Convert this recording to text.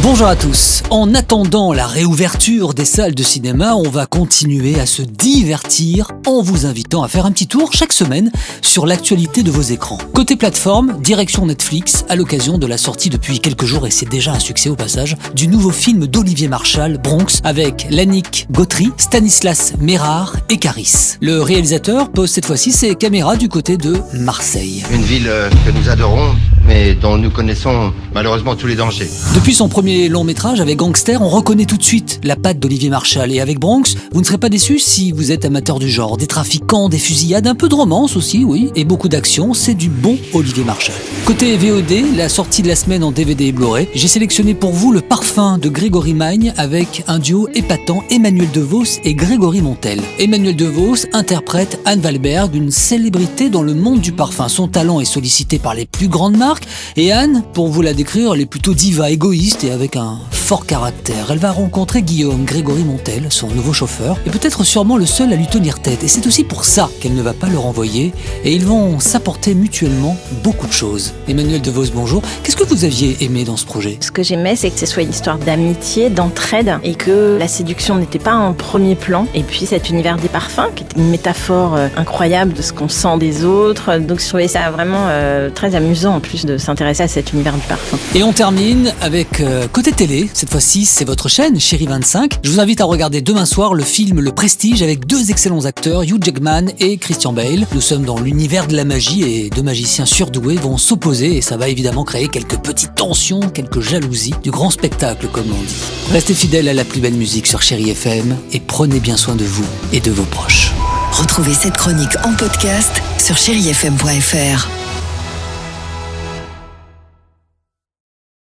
Bonjour à tous. En attendant la réouverture des salles de cinéma, on va continuer à se divertir en vous invitant à faire un petit tour chaque semaine sur l'actualité de vos écrans. Côté plateforme, direction Netflix à l'occasion de la sortie depuis quelques jours, et c'est déjà un succès au passage, du nouveau film d'Olivier Marchal, Bronx, avec Lannick Gautry, Stanislas Mérard et Caris. Le réalisateur pose cette fois-ci ses caméras du côté de Marseille. Une ville euh, que nous adorons, mais dont nous connaissons malheureusement tous les dangers. Depuis son premier long métrage avec Gangster, on reconnaît tout de suite la patte d'Olivier Marchal. Et avec Bronx, vous ne serez pas déçus si vous êtes amateur du genre. Des trafiquants, des fusillades, un peu de romance aussi, oui, et beaucoup d'action. C'est du bon Olivier Marchal. Côté VOD, la sortie de la semaine en DVD et Blu-ray, j'ai sélectionné pour vous le parfum de Grégory Magne avec un duo épatant Emmanuel DeVos et Grégory Montel. Emmanuel DeVos interprète Anne Valberg, une célébrité dans le monde du parfum. Son talent est sollicité par les plus grandes marques et Anne, pour vous la décrire, elle est plutôt diva, égoïste et avec un fort caractère. Elle va rencontrer Guillaume Grégory Montel, son nouveau chauffeur, et peut-être sûrement le seul à lui tenir tête. Et c'est aussi pour ça qu'elle ne va pas le renvoyer et ils vont s'apporter mutuellement beaucoup de choses. Emmanuel DeVos, bonjour. Qu'est-ce que vous aviez aimé dans ce projet? Ce que j'aimais, c'est que ce soit une histoire d'amitié, d'entraide, et que la séduction n'était pas en premier plan. Et puis cet univers des parfums, qui est une métaphore euh, incroyable de ce qu'on sent des autres. Donc je trouvais ça vraiment euh, très amusant en plus de s'intéresser à cet univers du parfum. Et on termine avec euh, Côté Télé. Cette fois-ci, c'est votre chaîne, Chérie 25. Je vous invite à regarder demain soir le film Le Prestige avec deux excellents acteurs, Hugh Jackman et Christian Bale. Nous sommes dans l'univers de la magie et deux magiciens surdoués vont s'opposer et ça va évidemment créer quelques petites tensions, quelques jalousies, du grand spectacle comme on dit. Restez fidèles à la plus belle musique sur Chérie FM et prenez bien soin de vous et de vos proches. Retrouvez cette chronique en podcast sur chérifm.fr.